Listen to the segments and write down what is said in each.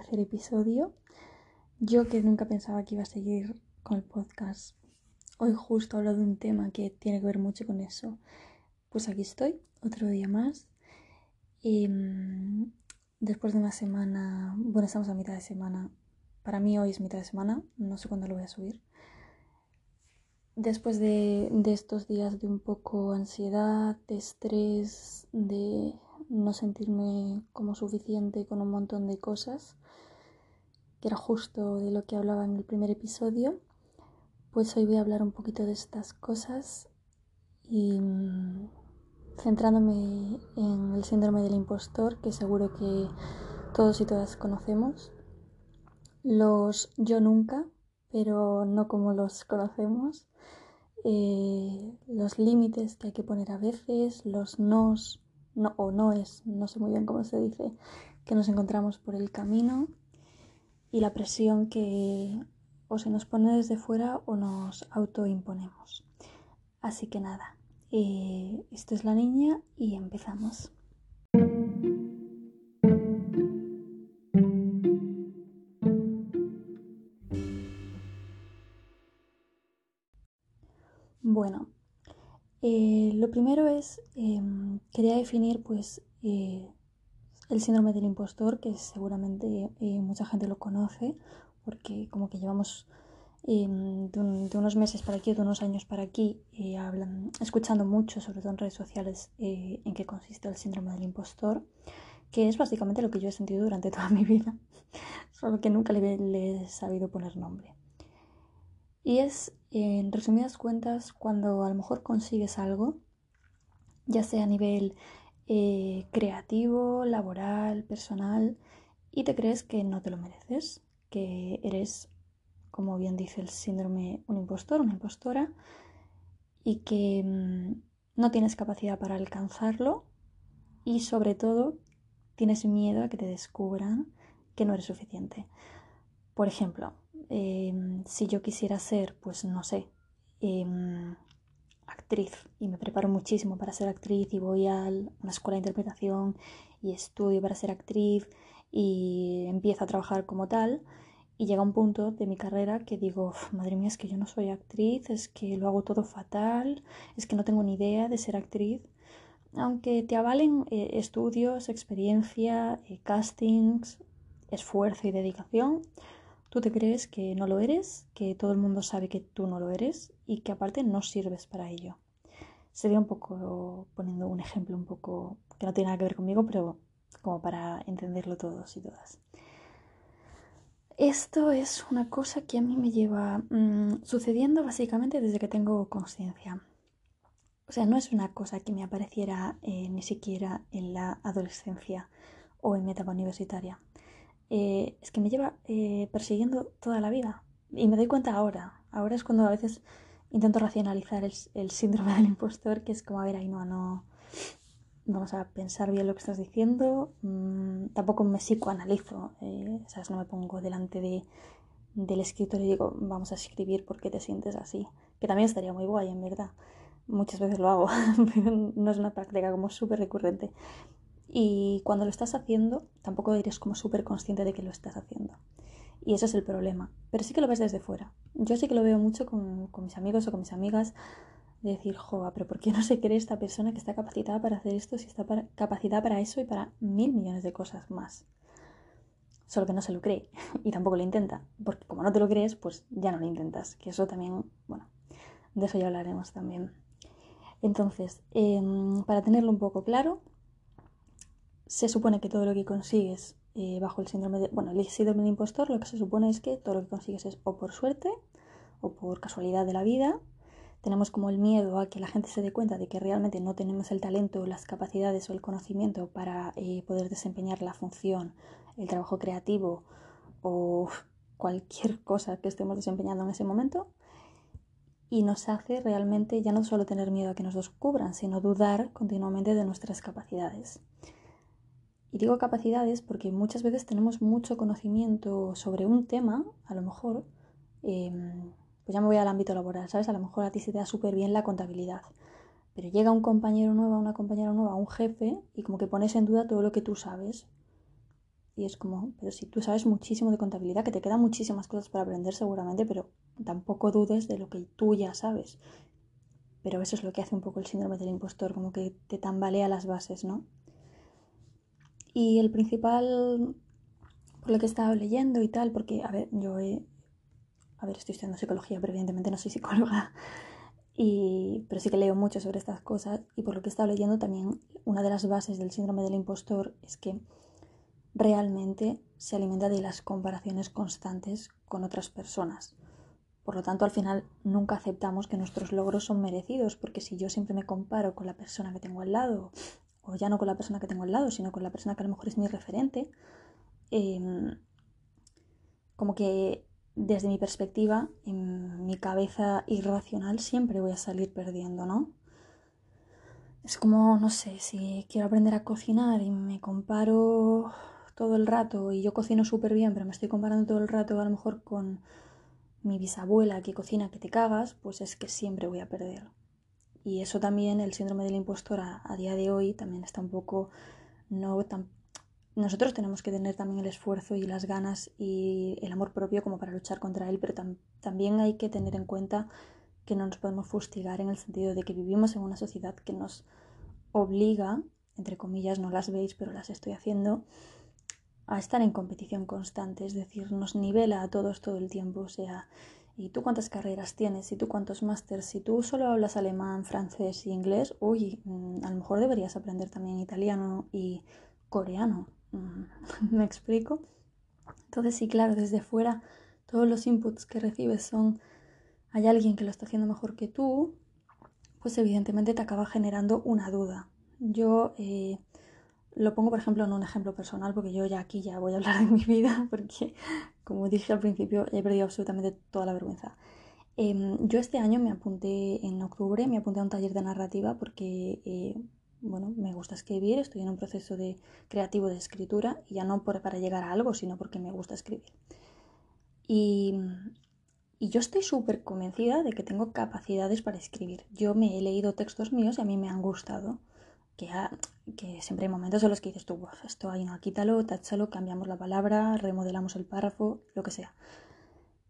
tercer episodio. Yo que nunca pensaba que iba a seguir con el podcast, hoy justo hablo de un tema que tiene que ver mucho con eso. Pues aquí estoy, otro día más. Mm, después de una semana, bueno, estamos a mitad de semana. Para mí hoy es mitad de semana, no sé cuándo lo voy a subir. Después de, de estos días de un poco ansiedad, de estrés, de no sentirme como suficiente con un montón de cosas, que era justo de lo que hablaba en el primer episodio, pues hoy voy a hablar un poquito de estas cosas y mm, centrándome en el síndrome del impostor, que seguro que todos y todas conocemos. Los yo nunca, pero no como los conocemos. Eh, los límites que hay que poner a veces, los nos no, o no es, no sé muy bien cómo se dice, que nos encontramos por el camino y la presión que o se nos pone desde fuera o nos autoimponemos. Así que nada, eh, esto es la niña y empezamos. Bueno, eh, lo primero es, em, quería definir pues eh, el síndrome del impostor, que seguramente eh, mucha gente lo conoce, porque como que llevamos em, de, unos meses para aquí, de unos años para aquí, hablan, escuchando mucho, sobre todo en redes sociales, en qué consiste el síndrome del impostor, que es básicamente lo que yo he sentido durante toda mi vida, solo que nunca le he sabido poner nombre. Y es, en resumidas cuentas, cuando a lo mejor consigues algo, ya sea a nivel eh, creativo, laboral, personal, y te crees que no te lo mereces, que eres, como bien dice el síndrome, un impostor, una impostora, y que mm, no tienes capacidad para alcanzarlo y sobre todo tienes miedo a que te descubran que no eres suficiente. Por ejemplo, Em, si yo quisiera ser, pues no sé, em, actriz y me preparo muchísimo para ser actriz y voy a una escuela de interpretación y estudio para ser actriz y empiezo a trabajar como tal y llega un punto de mi carrera que digo, madre mía, es que yo no soy actriz, es que lo hago todo fatal, es que no tengo ni idea de ser actriz. Aunque te avalen eh, estudios, experiencia, eh, castings, esfuerzo y dedicación, Tú te crees que no lo eres, que todo el mundo sabe que tú no lo eres y que aparte no sirves para ello. Sería un poco poniendo un ejemplo un poco que no tiene nada que ver conmigo, pero como para entenderlo todos y todas. Esto es una cosa que a mí me lleva mm, sucediendo básicamente desde que tengo conciencia. O sea, no es una cosa que me apareciera eh, ni siquiera en la adolescencia o en mi etapa universitaria. Eh, es que me lleva eh, persiguiendo toda la vida. Y me doy cuenta ahora. Ahora es cuando a veces intento racionalizar el, síndrome del impostor, que es como, a ver, ahí no, no. Vamos a pensar bien lo que estás diciendo. Mm, tampoco me psicoanalizo, eh, ¿sabes? No me pongo delante de, del escritor y digo, vamos a escribir porque te sientes así. Que también estaría muy guay, en verdad. Muchas veces lo hago, pero no es una práctica como súper recurrente. Y cuando lo estás haciendo, tampoco eres como súper consciente de que lo estás haciendo. Y ese es el problema. Pero sí que lo ves desde fuera. Yo sí que lo veo mucho con, mis amigos o con mis amigas. De decir, joa, pero ¿por qué no se cree esta persona que está capacitada para hacer esto si está capacitada para eso y para mil millones de cosas más? Solo que no se lo cree y tampoco lo intenta. Porque como no te lo crees, pues ya no lo intentas. Que eso también, bueno, de eso ya hablaremos también. Entonces, em, para tenerlo un poco claro, se supone que todo lo que consigues eh, bajo el síndrome de, bueno, el síndrome de impostor, lo que se supone es que todo lo que consigues es o por suerte o por casualidad de la vida. Tenemos como el miedo a que la gente se dé cuenta de que realmente no tenemos el talento, las capacidades o el conocimiento para eh, poder desempeñar la función, el trabajo creativo o cualquier cosa que estemos desempeñando en ese momento. Y nos hace realmente ya no solo tener miedo a que nos descubran, sino dudar continuamente de nuestras capacidades. Y digo capacidades porque muchas veces tenemos mucho conocimiento sobre un tema, a lo mejor, em, pues ya me voy al ámbito laboral, ¿sabes? A lo mejor a ti se te da súper bien la contabilidad, pero llega un compañero nuevo, una compañera nueva, un jefe, y como que pones en duda todo lo que tú sabes. Y es como, pero si tú sabes muchísimo de contabilidad, que te quedan muchísimas cosas para aprender seguramente, pero tampoco dudes de lo que tú ya sabes. Pero eso es lo que hace un poco el síndrome del impostor, como que te tambalea las bases, ¿no? Y el principal, por lo que he estado leyendo y tal, porque, a ver, yo a ver, estoy estudiando psicología, pero evidentemente no soy psicóloga, y, pero sí que leo mucho sobre estas cosas, y por lo que he estado leyendo también, una de las bases del síndrome del impostor es que realmente se alimenta de las comparaciones constantes con otras personas. Por lo tanto, al final nunca aceptamos que nuestros logros son merecidos, porque si yo siempre me comparo con la persona que tengo al lado ya no con la persona que tengo al lado, sino con la persona que a lo mejor es mi referente, em, como que desde mi perspectiva, en mi cabeza irracional, siempre voy a salir perdiendo, ¿no? Es como, no sé, si quiero aprender a cocinar y me comparo todo el rato y yo cocino súper bien, pero me estoy comparando todo el rato a lo mejor con mi bisabuela que cocina que te cagas, pues es que siempre voy a perder. Y eso también, el síndrome del impostor a, día de hoy también está un poco no. Nosotros tenemos que tener también el esfuerzo y las ganas y el amor propio como para luchar contra él, pero también hay que tener en cuenta que no nos podemos fustigar en el sentido de que vivimos en una sociedad que nos obliga, entre comillas, no las veis, pero las estoy haciendo, a estar en competición constante, es decir, nos nivela a todos todo el tiempo, o sea, ¿Y tú cuántas carreras tienes? ¿Y tú cuántos másters? Si tú solo hablas alemán, francés e inglés, uy, mm, a lo mejor deberías aprender también italiano y coreano. Mm, ¿Me explico? Entonces sí, claro, desde fuera todos los inputs que recibes son, hay alguien que lo está haciendo mejor que tú, pues evidentemente te acaba generando una duda. Yo eh, lo pongo, por ejemplo, en un ejemplo personal, porque yo ya aquí ya voy a hablar de mi vida, porque, como dije al principio, he perdido absolutamente toda la vergüenza. Em, yo este año me apunté, en octubre, me apunté a un taller de narrativa porque, eh, bueno, me gusta escribir, estoy en un proceso de creativo de escritura, y ya no por, para llegar a algo, sino porque me gusta escribir. Y, y yo estoy súper convencida de que tengo capacidades para escribir. Yo me he leído textos míos y a mí me han gustado que, siempre hay momentos en los que dices tú, esto ahí no, quítalo, táchalo, cambiamos la palabra, remodelamos el párrafo, lo que sea.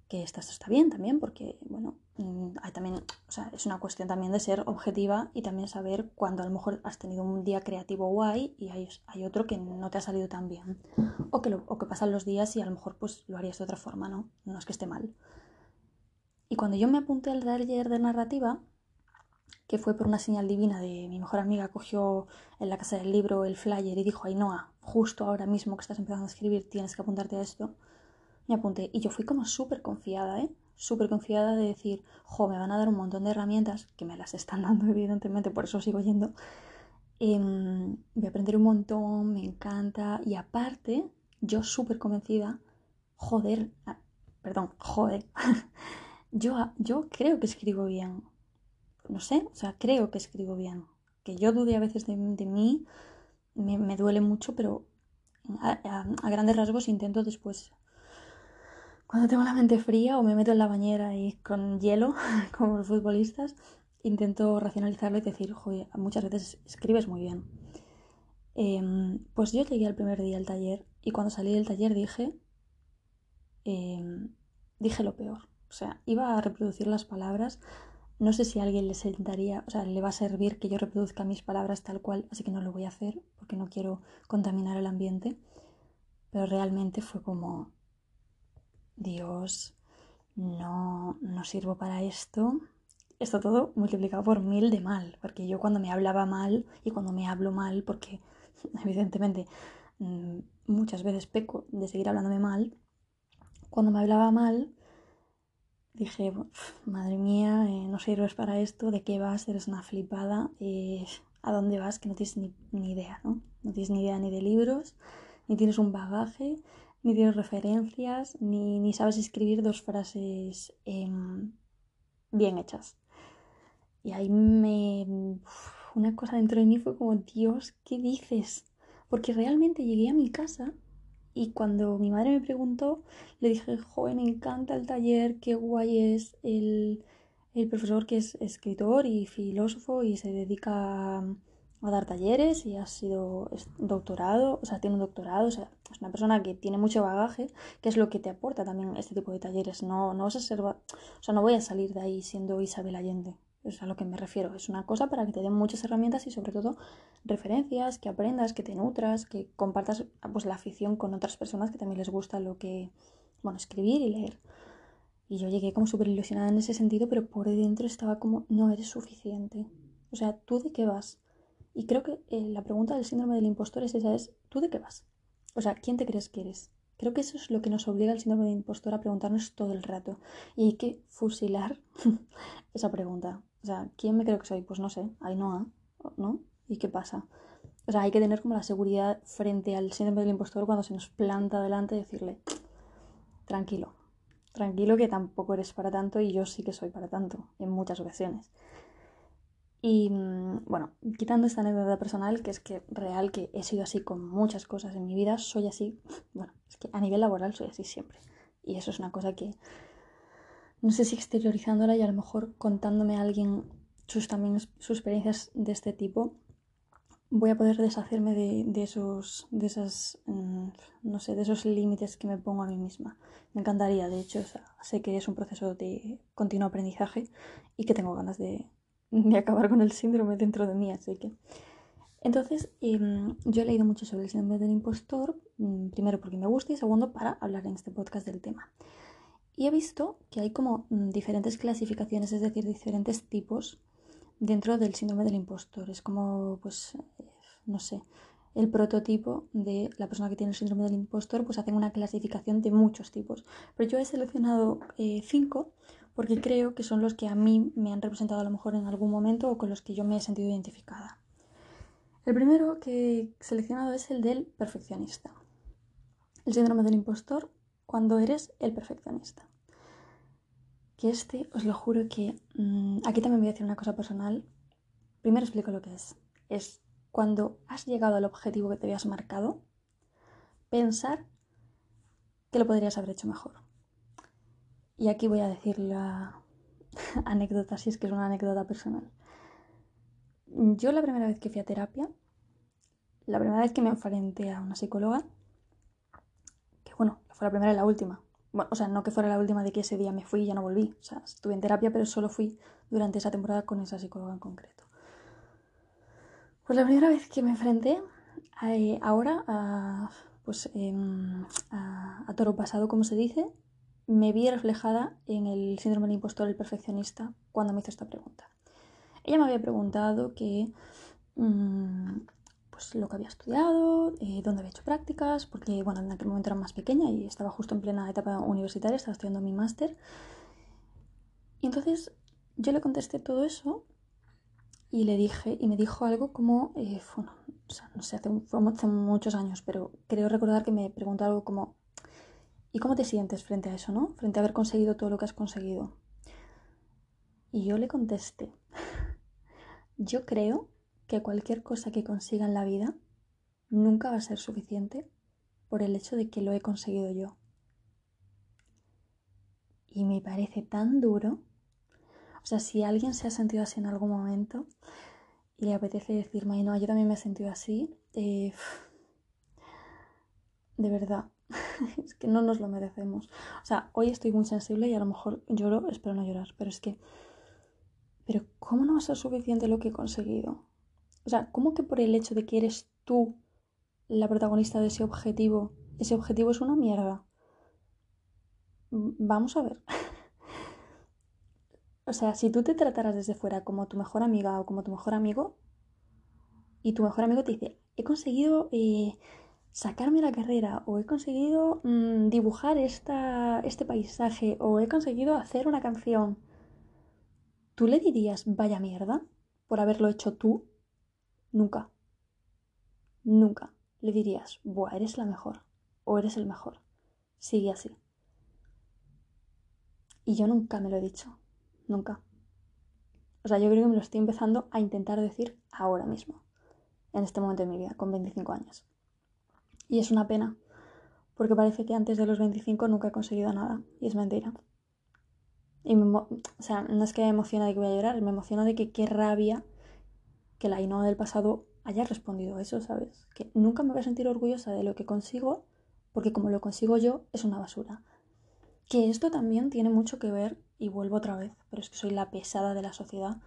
Que esto, está bien también, porque, bueno, mm, hay también, o sea, es una cuestión también de ser objetiva y también saber cuando a lo mejor has tenido un día creativo guay y hay, hay otro que no te ha salido tan bien. O que, o que pasan los días y a lo mejor pues lo harías de otra forma, ¿no? No es que esté mal. Y cuando yo me apunté al taller de narrativa, que fue por una señal divina de mi mejor amiga, cogió en la casa del libro el flyer y dijo, Ainhoa, justo ahora mismo que estás empezando a escribir tienes que apuntarte a esto. Me apunté y yo fui como súper confiada, ¿eh? Súper confiada de decir, jo, me van a dar un montón de herramientas, que me las están dando evidentemente, por eso sigo yendo. Em, voy a aprender un montón, me encanta. Y aparte, yo súper convencida, joder, ah, perdón, joder, yo, yo creo que escribo bien no sé, o sea, creo que escribo bien. Que yo dude a veces de, mí, me, duele mucho, pero a, grandes rasgos intento después, cuando tengo la mente fría o me meto en la bañera y con hielo, como los futbolistas, intento racionalizarlo y decir, joder, muchas veces escribes muy bien. Em, pues yo llegué al primer día al taller y cuando salí del taller dije, em, dije lo peor. O sea, iba a reproducir las palabras no sé si alguien le sentaría, o sea, le va a servir que yo reproduzca mis palabras tal cual, así que no lo voy a hacer porque no quiero contaminar el ambiente. Pero realmente fue como, Dios, no, no sirvo para esto. Esto todo multiplicado por mil de mal, porque yo cuando me hablaba mal y cuando me hablo mal, porque evidentemente mm, muchas veces peco de seguir hablándome mal, cuando me hablaba mal, dije, madre mía, eh, no sirves para esto, ¿de qué vas? Eres una flipada, eh, ¿a dónde vas? Que no tienes ni, idea, ¿no? No tienes ni idea ni de libros, ni tienes un bagaje, ni tienes referencias, ni, ni sabes escribir dos frases em, bien hechas. Y ahí me... una cosa dentro de mí fue como, Dios, ¿qué dices? Porque realmente llegué a mi casa y cuando mi madre me preguntó, le dije, joven, me encanta el taller, qué guay es el, el profesor que es escritor y filósofo y se dedica a dar talleres y ha sido doctorado, o sea, tiene un doctorado, o sea, es una persona que tiene mucho bagaje, que es lo que te aporta también este tipo de talleres. No, no vas a ser, o sea, no voy a salir de ahí siendo Isabel Allende. Es a lo que me refiero. Es una cosa para que te den muchas herramientas y sobre todo referencias, que aprendas, que te nutras, que compartas pues, la afición con otras personas que también les gusta lo que, bueno, escribir y leer. Y yo llegué como súper ilusionada en ese sentido, pero por dentro estaba como, no eres suficiente. O sea, ¿tú de qué vas? Y creo que eh, la pregunta del síndrome del impostor es esa, es ¿tú de qué vas? O sea, ¿quién te crees que eres? Creo que eso es lo que nos obliga el síndrome del impostor a preguntarnos todo el rato. Y hay que fusilar esa pregunta. O sea, ¿quién me creo que soy? Pues no sé, Ainhoa, ¿no? ¿Y qué pasa? O sea, hay que tener como la seguridad frente al síndrome del impostor cuando se nos planta delante y decirle, tranquilo, tranquilo que tampoco eres para tanto y yo sí que soy para tanto en muchas ocasiones. Y mm, bueno, quitando esta anécdota personal, que es que real que he sido así con muchas cosas en mi vida, soy así, bueno, es que a nivel laboral soy así siempre. Y eso es una cosa que no sé si exteriorizándola y a lo mejor contándome a alguien sus también sus experiencias de este tipo, voy a poder deshacerme de, esos, de esas, mm, no sé, de esos límites que me pongo a mí misma. Me encantaría, de hecho, sé que es un proceso de continuo aprendizaje y que tengo ganas de, de acabar con el síndrome dentro de mí, así que... Entonces, em, yo he leído mucho sobre el síndrome del impostor, mm, primero porque me gusta y segundo para hablar en este podcast del tema. Y he visto que hay como mm, diferentes clasificaciones, es decir, diferentes tipos dentro del síndrome del impostor. Es como, pues, no sé, el prototipo de la persona que tiene el síndrome del impostor, pues hacen una clasificación de muchos tipos. Pero yo he seleccionado eh, cinco porque creo que son los que a mí me han representado a lo mejor en algún momento o con los que yo me he sentido identificada. El primero que he seleccionado es el del perfeccionista. El síndrome del impostor cuando eres el perfeccionista. Que este, os lo juro que mm, aquí también voy a decir una cosa personal. Primero explico lo que es. Es cuando has llegado al objetivo que te habías marcado, pensar que lo podrías haber hecho mejor. Y aquí voy a decir la anécdota, si es que es una anécdota personal. Yo la primera vez que fui a terapia, la primera vez que me enfrenté a una psicóloga, que bueno, fue la primera y la última, bueno, o sea, no que fuera la última de que ese día me fui y ya no volví. O sea, estuve en terapia, pero solo fui durante esa temporada con esa psicóloga en concreto. Pues la primera vez que me enfrenté eh, ahora a, pues, em, a, toro pasado, como se dice, me vi reflejada en el síndrome del impostor, el perfeccionista, cuando me hizo esta pregunta. Ella me había preguntado que mm, pues, lo que había estudiado, eh, dónde había hecho prácticas, porque bueno, en aquel momento era más pequeña y estaba justo en plena etapa universitaria, estaba estudiando mi máster. Y entonces yo le contesté todo eso y le dije, y me dijo algo como, eh, bueno, no sé, hace, hace muchos años, pero creo recordar que me preguntó algo como, ¿y cómo te sientes frente a eso, no? Frente a haber conseguido todo lo que has conseguido. Y yo le contesté, yo creo que cualquier cosa que consiga en la vida nunca va a ser suficiente por el hecho de que lo he conseguido yo. Y me parece tan duro. O sea, si alguien se ha sentido así en algún momento y le apetece decirme, no, yo también me he sentido así, eh, de verdad, es que no nos lo merecemos. O sea, hoy estoy muy sensible y a lo mejor lloro, espero no llorar, pero es que, pero ¿cómo no va a ser suficiente lo que he conseguido? O sea, ¿cómo que por el hecho de que eres tú la protagonista de ese objetivo, ese objetivo es una mierda? Vamos a ver. o sea, si tú te trataras desde fuera como tu mejor amiga o como tu mejor amigo, y tu mejor amigo te dice, he conseguido eh, sacarme la carrera, o he conseguido mm, dibujar esta, este paisaje, o he conseguido hacer una canción, ¿tú le dirías, vaya mierda, por haberlo hecho tú? Nunca, nunca le dirías, buah, eres la mejor o eres el mejor. Sigue así. Y yo nunca me lo he dicho, nunca. O sea, yo creo que me lo estoy empezando a intentar decir ahora mismo, en este momento de mi vida, con 25 años. Y es una pena, porque parece que antes de los 25 nunca he conseguido nada, y es mentira. Y o sea, no es que me emociona de que voy a llorar, me emociona de que qué rabia que la Ainhoa del pasado haya respondido eso, ¿sabes? Que nunca me voy a sentir orgullosa de lo que consigo, porque como lo consigo yo, es una basura. Que esto también tiene mucho que ver, y vuelvo otra vez, pero es que soy la pesada de la sociedad.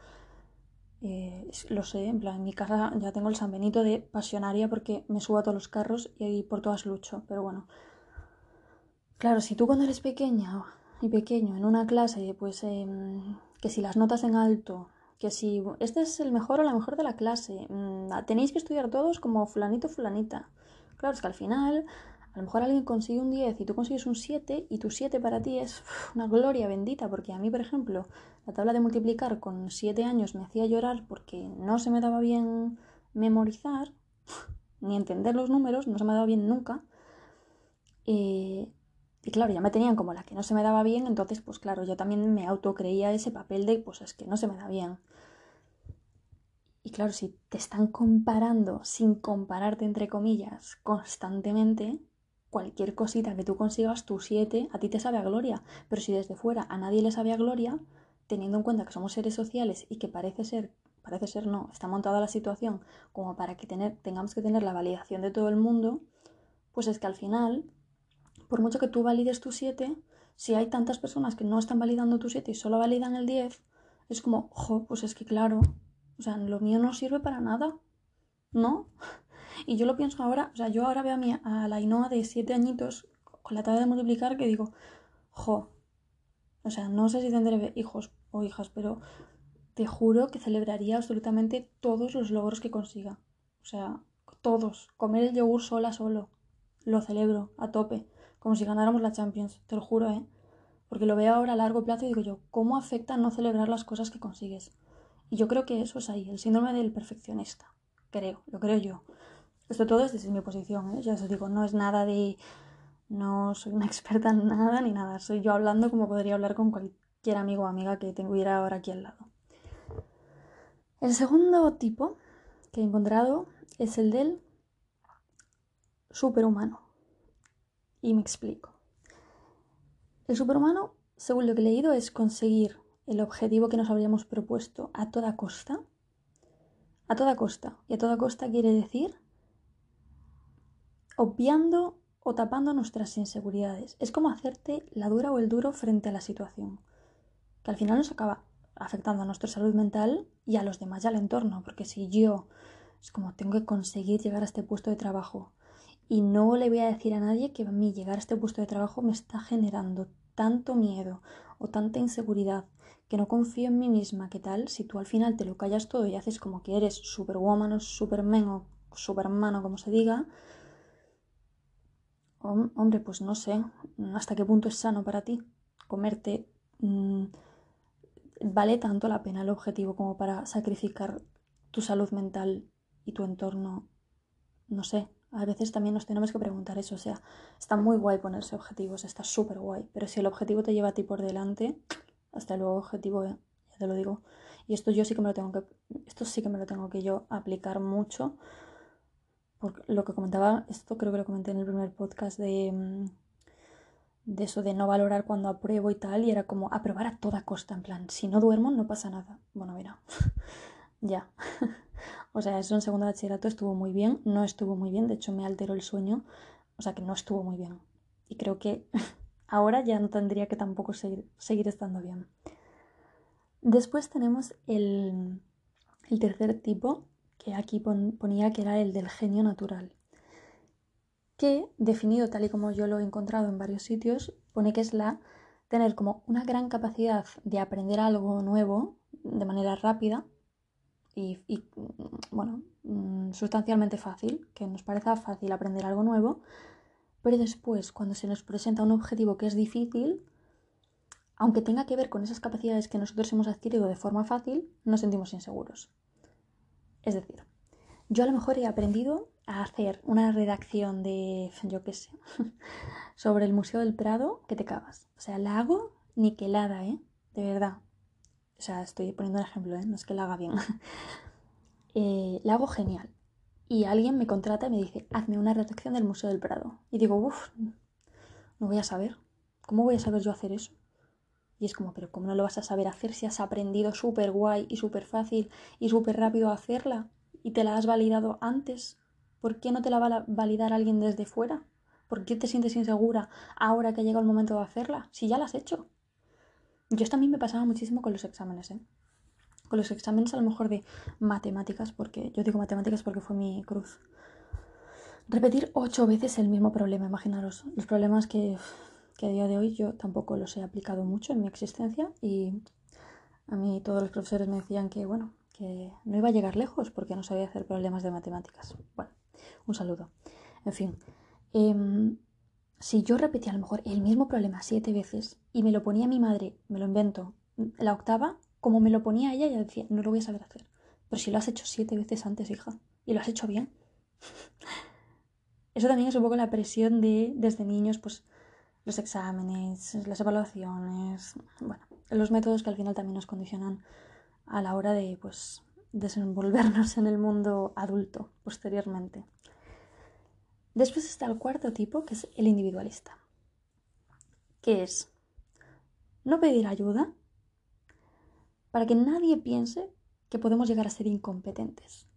Eh, lo sé, en plan, en mi casa ya tengo el San Benito de pasionaria porque me subo a todos los carros y ahí por todas lucho, pero bueno. Claro, si tú cuando eres pequeña y pequeño en una clase, pues em, que si las notas en alto, que si este es el mejor o la mejor de la clase, mm, tenéis que estudiar todos como fulanito fulanita. Claro, es que al final a lo mejor alguien consigue un 10 y tú consigues un 7 y tu 7 para ti es una gloria bendita, porque a mí, por ejemplo, la tabla de multiplicar con 7 años me hacía llorar porque no se me daba bien memorizar, ni entender los números, no se me daba bien nunca. Eh, y claro, ya me tenían como la que no se me daba bien, entonces pues claro, yo también me autocreía ese papel de pues es que no se me da bien. Y claro, si te están comparando sin compararte entre comillas constantemente, cualquier cosita que tú consigas, tu 7, a ti te sabe a gloria. Pero si desde fuera a nadie le sabe a gloria, teniendo en cuenta que somos seres sociales y que parece ser, parece ser no, está montada la situación como para que tener, tengamos que tener la validación de todo el mundo, pues es que al final, por mucho que tú valides tu 7, si hay tantas personas que no están validando tu 7 y solo validan el 10, es como, jo, pues es que claro, o sea, lo mío no sirve para nada, ¿no? Y yo lo pienso ahora, o sea, yo ahora veo a, mi, a la Inoa de siete añitos con la tabla de multiplicar que digo, jo, o sea, no sé si tendré hijos o hijas, pero te juro que celebraría absolutamente todos los logros que consiga. O sea, todos. Comer el yogur sola solo. Lo celebro a tope. Como si ganáramos la Champions. Te lo juro, ¿eh? Porque lo veo ahora a largo plazo y digo yo, ¿cómo afecta no celebrar las cosas que consigues? Y yo creo que eso es ahí, el síndrome del perfeccionista. Creo, lo creo yo. Esto todo es desde mi posición, ¿eh? ya os digo, no es nada de... No soy una experta en nada ni nada, soy yo hablando como podría hablar con cualquier amigo o amiga que tuviera ahora aquí al lado. El segundo tipo que he encontrado es el del superhumano. Y me explico. El superhumano, según lo que he leído, es conseguir el objetivo que nos habríamos propuesto a toda costa. A toda costa. Y a toda costa quiere decir obviando o tapando nuestras inseguridades. Es como hacerte la dura o el duro frente a la situación, que al final nos acaba afectando a nuestra salud mental y a los demás y al entorno, porque si yo es como tengo que conseguir llegar a este puesto de trabajo y no le voy a decir a nadie que a mí llegar a este puesto de trabajo me está generando tanto miedo o tanta inseguridad que no confío en mí misma, ¿qué tal? Si tú al final te lo callas todo y haces como que eres superwoman o superman o superman como se diga, hombre, pues no sé hasta qué punto es sano para ti comerte. Mm, ¿Vale tanto la pena el objetivo como para sacrificar tu salud mental y tu entorno? No sé, a veces también nos tenemos que preguntar eso. O sea, está muy guay ponerse objetivos, está súper guay, pero si el objetivo te lleva a ti por delante, hasta luego objetivo, ya te lo digo. Y esto yo sí que me lo tengo que, esto sí que me lo tengo que yo aplicar mucho lo que comentaba, esto creo que lo comenté en el primer podcast de, mm, de eso de no valorar cuando apruebo y tal, y era como aprobar a toda costa, en plan, si no duermo no pasa nada. Bueno, mira, ya. o sea, eso en segundo bachillerato estuvo muy bien, no estuvo muy bien, de hecho me alteró el sueño, o sea que no estuvo muy bien. Y creo que ahora ya no tendría que tampoco seguir, estando bien. Después tenemos el, el tercer tipo, que aquí ponía que era el del genio natural, que definido tal y como yo lo he encontrado en varios sitios, pone que es la tener como una gran capacidad de aprender algo nuevo de manera rápida y, bueno, mm, sustancialmente fácil, que nos parezca fácil aprender algo nuevo, pero después cuando se nos presenta un objetivo que es difícil, aunque tenga que ver con esas capacidades que nosotros hemos adquirido de forma fácil, nos sentimos inseguros. Es decir, yo a lo mejor he aprendido a hacer una redacción de, yo qué sé, sobre el Museo del Prado que te cagas. O sea, la hago niquelada, ¿eh? De verdad. O sea, estoy poniendo un ejemplo, ¿eh? No es que la haga bien. eh, la hago genial. Y alguien me contrata y me dice, hazme una redacción del Museo del Prado. Y digo, uff, no voy a saber. ¿Cómo voy a saber yo hacer eso? Y es como, pero ¿cómo no lo vas a saber hacer si has aprendido súper guay y súper fácil y súper rápido a hacerla? y te la has validado antes, ¿por qué no te la va a validar alguien desde fuera? ¿Por qué te sientes insegura ahora que ha llegado el momento de hacerla? Si ya la has hecho. Yo mí me pasaba muchísimo con los exámenes, ¿eh? Con los exámenes a lo mejor de matemáticas, porque yo digo matemáticas porque fue mi cruz. Repetir ocho veces el mismo problema, imaginaros. Los problemas que, que a día de hoy yo tampoco los he aplicado mucho en mi existencia y a mí todos los profesores me decían que, bueno, que no iba a llegar lejos porque no sabía hacer problemas de matemáticas. Bueno, un saludo. En fin, em, si yo repetía a lo mejor el mismo problema siete veces y me lo ponía mi madre, me lo invento, la octava, como me lo ponía ella, ella decía, no lo voy a saber hacer. Pero si lo has hecho siete veces antes, hija, y lo has hecho bien. Eso también es un poco la presión de, desde niños, pues los exámenes, las evaluaciones, bueno, los métodos que al final también nos condicionan a la hora de pues desenvolvernos en el mundo adulto posteriormente. Después está el cuarto tipo, que es el individualista, que es no pedir ayuda para que nadie piense que podemos llegar a ser incompetentes.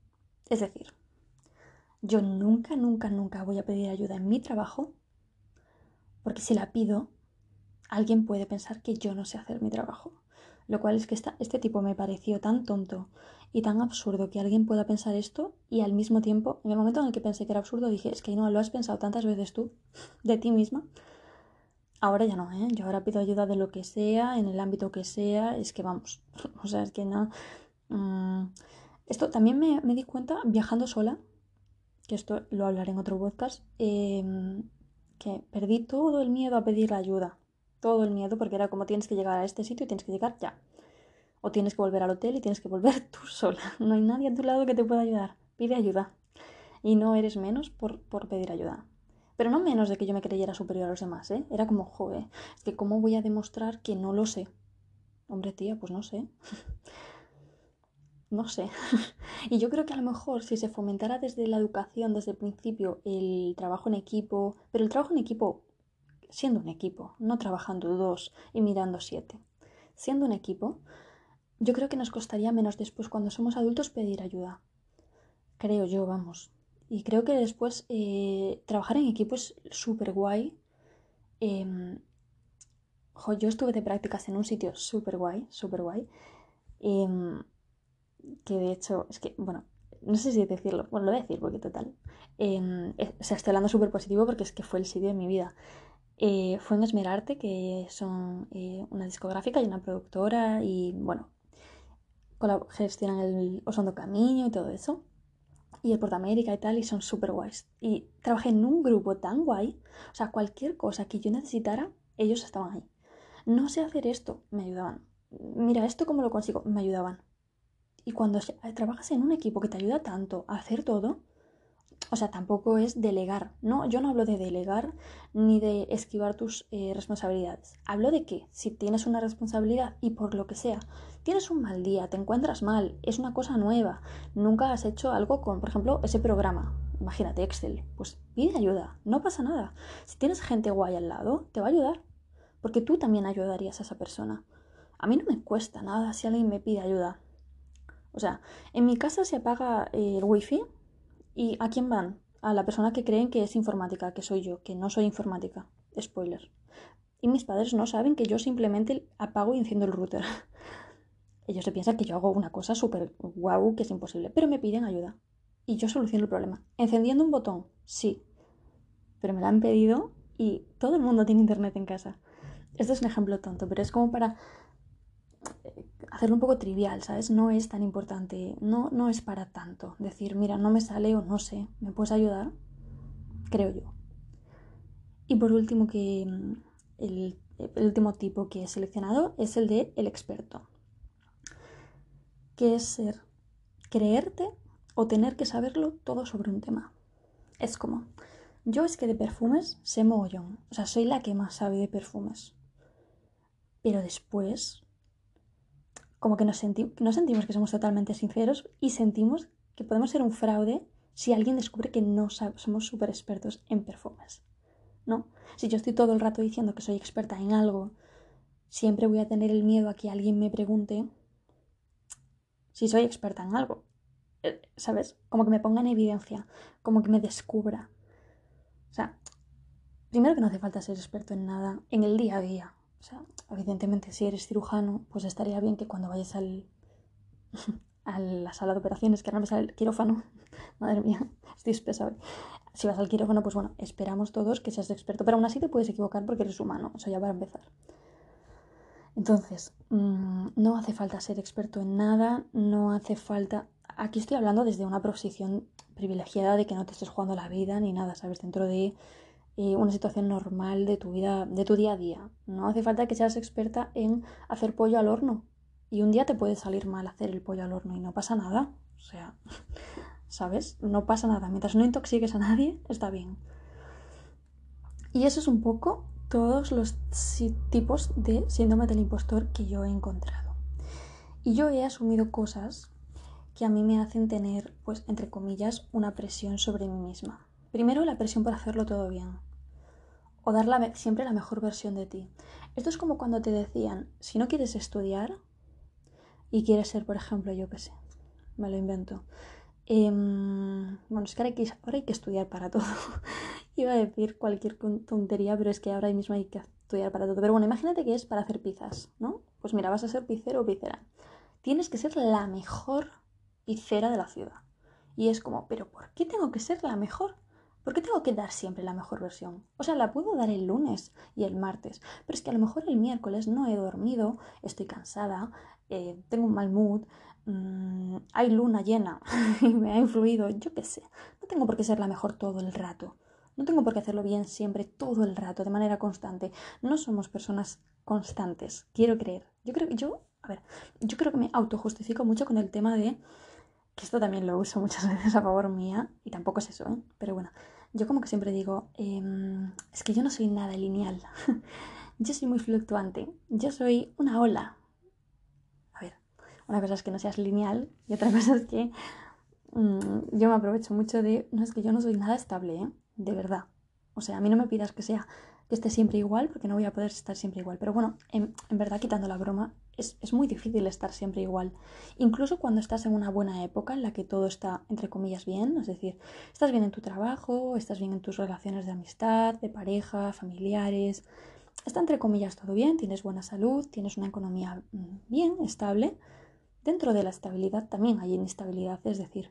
Es decir, yo nunca, nunca, nunca voy a pedir ayuda en mi trabajo porque si la pido, alguien puede pensar que yo no sé hacer mi trabajo. Lo cual es que este tipo me pareció tan tonto y tan absurdo que alguien pueda pensar esto y al mismo tiempo, en el momento en el que pensé que era absurdo, dije, es que no, lo has pensado tantas veces tú, de ti misma. Ahora ya no, ¿eh? Yo ahora pido ayuda de lo que sea, en el ámbito que sea, es que vamos, o sea, es que no... Mm, esto también me, di cuenta viajando sola, que esto lo hablaré en otro podcast, em, que perdí todo el miedo a pedir ayuda todo el miedo porque era como tienes que llegar a este sitio y tienes que llegar ya. O tienes que volver al hotel y tienes que volver tú sola. No hay nadie a tu lado que te pueda ayudar. Pide ayuda. Y no eres menos por, por pedir ayuda. Pero no menos de que yo me creyera superior a los demás, ¿eh? Era como, joder, es que ¿cómo voy a demostrar que no lo sé? Hombre, tía, pues no sé. no sé. y yo creo que a lo mejor si se fomentara desde la educación, desde el principio, el trabajo en equipo, pero el trabajo en equipo siendo un equipo, no trabajando dos y mirando siete. Siendo un equipo, yo creo que nos costaría menos después cuando somos adultos pedir ayuda. Creo yo, vamos. Y creo que después eh, trabajar en equipo es súper guay. Em, yo estuve de prácticas en un sitio súper guay, súper guay. Em, que de hecho, es que, bueno, no sé si decirlo, bueno, lo voy a decir porque total. Em, o sea, estoy hablando súper positivo porque es que fue el sitio de mi vida. Eh, fue en Esmerarte, que son eh, una discográfica y una productora y bueno, gestionan el Osondo Camino y todo eso. Y el Portamérica y tal, y son súper guays. Y trabajé en un grupo tan guay, o sea, cualquier cosa que yo necesitara, ellos estaban ahí. No sé hacer esto, me ayudaban. Mira, esto cómo lo consigo, me ayudaban. Y cuando trabajas en un equipo que te ayuda tanto a hacer todo, o sea, tampoco es delegar, ¿no? Yo no hablo de delegar ni de esquivar tus eh, responsabilidades. Hablo de que si tienes una responsabilidad y por lo que sea, tienes un mal día, te encuentras mal, es una cosa nueva, nunca has hecho algo con, por ejemplo, ese programa, imagínate Excel, pues pide ayuda, no pasa nada. Si tienes gente guay al lado, te va a ayudar, porque tú también ayudarías a esa persona. A mí no me cuesta nada si alguien me pide ayuda. O sea, en mi casa se apaga el wifi ¿Y a quién van? A la persona que creen que es informática, que soy yo, que no soy informática. Spoiler. Y mis padres no saben que yo simplemente apago y enciendo el router. Ellos se piensan que yo hago una cosa súper guau, que es imposible, pero me piden ayuda. Y yo soluciono el problema. ¿Encendiendo un botón? Sí. Pero me lo han pedido y todo el mundo tiene internet en casa. Esto es un ejemplo tonto, pero es como para hacerlo un poco trivial, ¿sabes? No es tan importante, no, no es para tanto. Decir, mira, no me sale o no sé, ¿me puedes ayudar? Creo yo. Y por último, que mm, el, último tipo que he seleccionado es el de el experto. Que es ser creerte o tener que saberlo todo sobre un tema. Es como, yo es que de perfumes sé mogollón, o sea, soy la que más sabe de perfumes. Pero después como que nos, sentimos que somos totalmente sinceros y sentimos que podemos ser un fraude si alguien descubre que no somos súper expertos en perfumes. ¿No? Si yo estoy todo el rato diciendo que soy experta en algo, siempre voy a tener el miedo a que alguien me pregunte si soy experta en algo. eh, ¿sabes? Como que me ponga en evidencia, como que me descubra. O sea, primero que no hace falta ser experto en nada en el día a día. O sea, evidentemente si eres cirujano, pues estaría bien que cuando vayas al, a la sala de operaciones, que ahora me sale el quirófano, madre mía, estoy espesa Si vas al quirófano, pues bueno, esperamos todos que seas experto, pero aún así te puedes equivocar porque eres humano, eso ya va a empezar. Entonces, mm, no hace falta ser experto en nada, no hace falta... Aquí estoy hablando desde una posición privilegiada de que no te estés jugando la vida ni nada, ¿sabes? Dentro de una situación normal de tu vida, de tu día a día. No hace falta que seas experta en hacer pollo al horno. Y un día te puede salir mal hacer el pollo al horno y no pasa nada. O sea, ¿sabes? No pasa nada. Mientras no intoxiques a nadie, está bien. Y eso es un poco todos los tipos de síndrome del impostor que yo he encontrado. Y yo he asumido cosas que a mí me hacen tener, pues, entre comillas, una presión sobre mí misma. Primero, la presión por hacerlo todo bien. O dar siempre la mejor versión de ti. Esto es como cuando te decían, si no quieres estudiar y quieres ser, por ejemplo, yo qué sé, me lo invento. Em, bueno, es que ahora hay que, que estudiar para todo. Iba a decir cualquier tontería, pero es que ahora mismo hay que estudiar para todo. Pero bueno, imagínate que es para hacer pizzas, ¿no? Pues mira, vas a ser pizzero o pizzera. Tienes que ser la mejor pizzera de la ciudad. Y es como, ¿pero por qué tengo que ser la mejor? ¿Por qué tengo que dar siempre la mejor versión? O sea, la puedo dar el lunes y el martes, pero es que a lo mejor el miércoles no he dormido, estoy cansada, eh, tengo un mal mood, mm, hay luna llena y me ha influido, yo qué sé. No tengo por qué ser la mejor todo el rato. No tengo por qué hacerlo bien siempre, todo el rato, de manera constante. No somos personas constantes, quiero creer. Yo creo que yo, a ver, yo creo que me autojustifico mucho con el tema de que esto también lo uso muchas veces a favor mía, y tampoco es eso, ¿eh? pero bueno, yo como que siempre digo, em, es que yo no soy nada lineal, yo soy muy fluctuante, yo soy una ola. A ver, una cosa es que no seas lineal y otra cosa es que mm, yo me aprovecho mucho de, no es que yo no soy nada estable, ¿eh? de verdad. O sea, a mí no me pidas que sea que esté siempre igual, porque no voy a poder estar siempre igual. Pero bueno, en, verdad, quitando la broma, es, es, muy difícil estar siempre igual. Incluso cuando estás en una buena época en la que todo está, entre comillas, bien, es decir, estás bien en tu trabajo, estás bien en tus relaciones de amistad, de pareja, familiares, está entre comillas todo bien, tienes buena salud, tienes una economía mm, bien, estable. Dentro de la estabilidad también hay inestabilidad, es decir,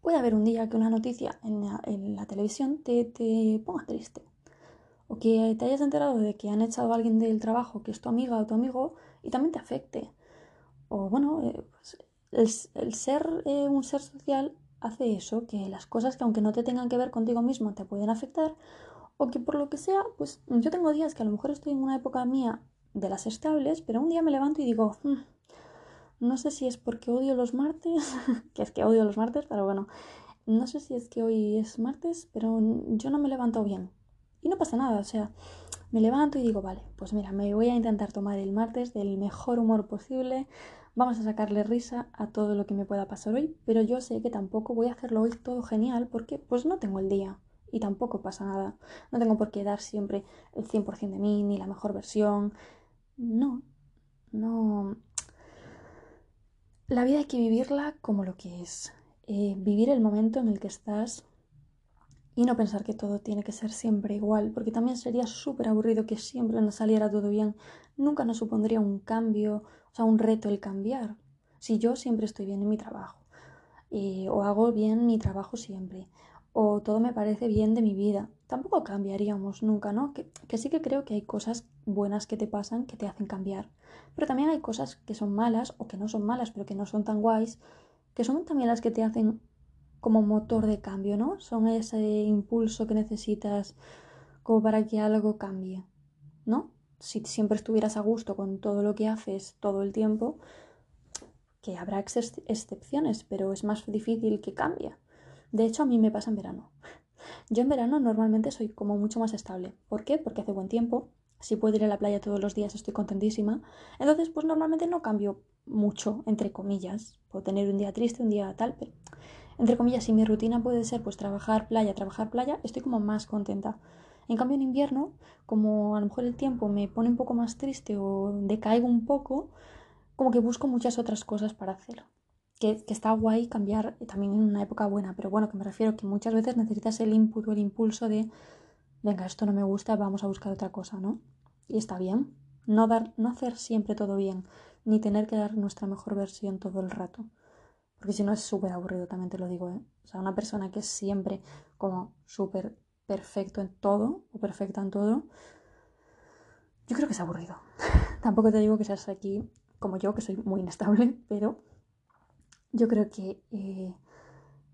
puede haber un día que una noticia en la, televisión te, ponga triste. O que te hayas enterado de que han echado a alguien del trabajo que es tu amiga o tu amigo y también te afecte. O bueno, eh, pues, el, ser eh, un ser social hace eso, que las cosas que aunque no te tengan que ver contigo mismo te pueden afectar. O que por lo que sea, pues yo tengo días que a lo mejor estoy en una época mía de las estables, pero un día me levanto y digo, hmm, no sé si es porque odio los martes, que es que odio los martes, pero bueno, no sé si es que hoy es martes, pero yo no me levanto bien. Y no pasa nada, o sea, me levanto y digo, vale, pues mira, me voy a intentar tomar el martes del mejor humor posible, vamos a sacarle risa a todo lo que me pueda pasar hoy, pero yo sé que tampoco voy a hacerlo hoy todo genial porque pues no tengo el día y tampoco pasa nada. No tengo por qué dar siempre el 100% de mí ni la mejor versión. No, no, la vida hay que vivirla como lo que es. Eh, vivir el momento en el que estás y no pensar que todo tiene que ser siempre igual, porque también sería súper aburrido que siempre nos saliera todo bien. Nunca nos supondría un cambio, o sea, un reto el cambiar. Si yo siempre estoy bien en mi trabajo, o hago bien mi trabajo siempre, o todo me parece bien de mi vida, tampoco cambiaríamos nunca, ¿no? Que, que sí que creo que hay cosas buenas que te pasan que te hacen cambiar. Pero también hay cosas que son malas o que no son malas, pero que no son tan guays, que son también las que te hacen como motor de cambio, ¿no? Son ese impulso que necesitas como para que algo cambie, ¿no? Si siempre estuvieras a gusto con todo lo que haces todo el tiempo, que habrá excepciones, pero es más difícil que cambie. De hecho, a mí me pasa en verano. Yo en verano normalmente soy como mucho más estable. ¿Por qué? Porque hace buen tiempo, si puedo ir a la playa todos los días estoy contentísima. Entonces, pues normalmente no cambio mucho, entre comillas. Puedo tener un día triste, un día tal, pero entre comillas, si mi rutina puede ser pues trabajar playa, trabajar playa, estoy como más contenta. En cambio, en invierno, como a lo mejor el tiempo me pone un poco más triste o decaigo un poco, como que busco muchas otras cosas para hacer. que, está guay cambiar también en una época buena, pero bueno, que me refiero que muchas veces necesitas el input o el impulso de, venga, esto no me gusta, vamos a buscar otra cosa, ¿no? Y está bien. No, dar, no hacer siempre todo bien, ni tener que dar nuestra mejor versión todo el rato. Porque si no es súper aburrido, también te lo digo, ¿eh? O sea, una persona que es siempre como súper perfecto en todo, o perfecta en todo, yo creo que es aburrido. Tampoco te digo que seas aquí como yo, que soy muy inestable, pero yo creo que eh,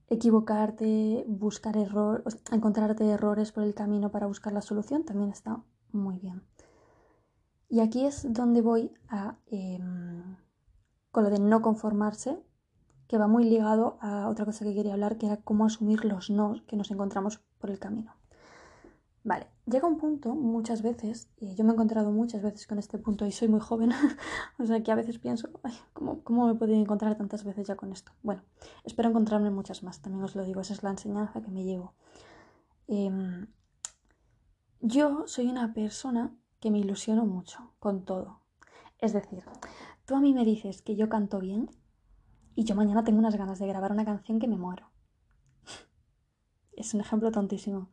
equivocarte, buscar errores, encontrarte errores por el camino para buscar la solución también está muy bien. Y aquí es donde voy a, em, con lo de no conformarse, que va muy ligado a otra cosa que quería hablar, que era cómo asumir los no que nos encontramos por el camino. Vale, llega un punto, muchas veces, y yo me he encontrado muchas veces con este punto y soy muy joven, o sea que a veces pienso, ay, ¿cómo, ¿cómo, me he podido encontrar tantas veces ya con esto? Bueno, espero encontrarme muchas más, también os lo digo, esa es la enseñanza que me llevo. Em, yo soy una persona que me ilusiono mucho con todo. Es decir, tú a mí me dices que yo canto bien y yo mañana tengo unas ganas de grabar una canción que me muero. es un ejemplo tontísimo.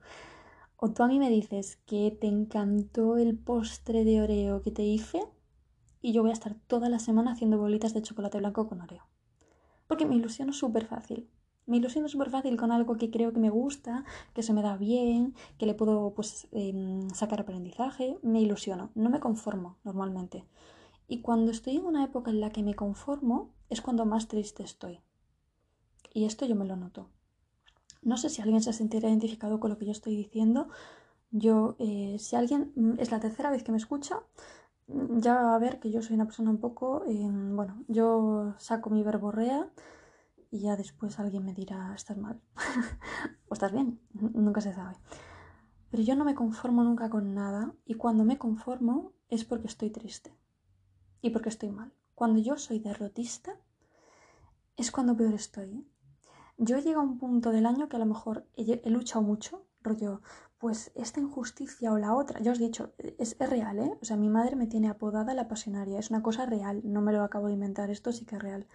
O tú a mí me dices que te encantó el postre de Oreo que te hice y yo voy a estar toda la semana haciendo bolitas de chocolate blanco con Oreo. Porque me ilusiono súper fácil. Me ilusiono súper fácil con algo que creo que me gusta, que se me da bien, que le puedo pues, em, sacar aprendizaje. Me ilusiono, no me conformo normalmente. Y cuando estoy en una época en la que me conformo, es cuando más triste estoy. Y esto yo me lo noto. No sé si alguien se sentirá identificado con lo que yo estoy diciendo. Yo, eh, si alguien mm, es la tercera vez que me escucha, mm, ya va a ver que yo soy una persona un poco, em, bueno, yo saco mi verborrea y ya después alguien me dirá, estás mal o estás bien, nunca se sabe. Pero yo no me conformo nunca con nada y cuando me conformo es porque estoy triste y porque estoy mal. Cuando yo soy derrotista es cuando peor estoy. Yo llego a un punto del año que a lo mejor he, luchado mucho, rollo, pues esta injusticia o la otra, ya os he dicho, es, real, ¿eh? O sea, mi madre me tiene apodada la pasionaria, es una cosa real, no me lo acabo de inventar, esto sí que es real.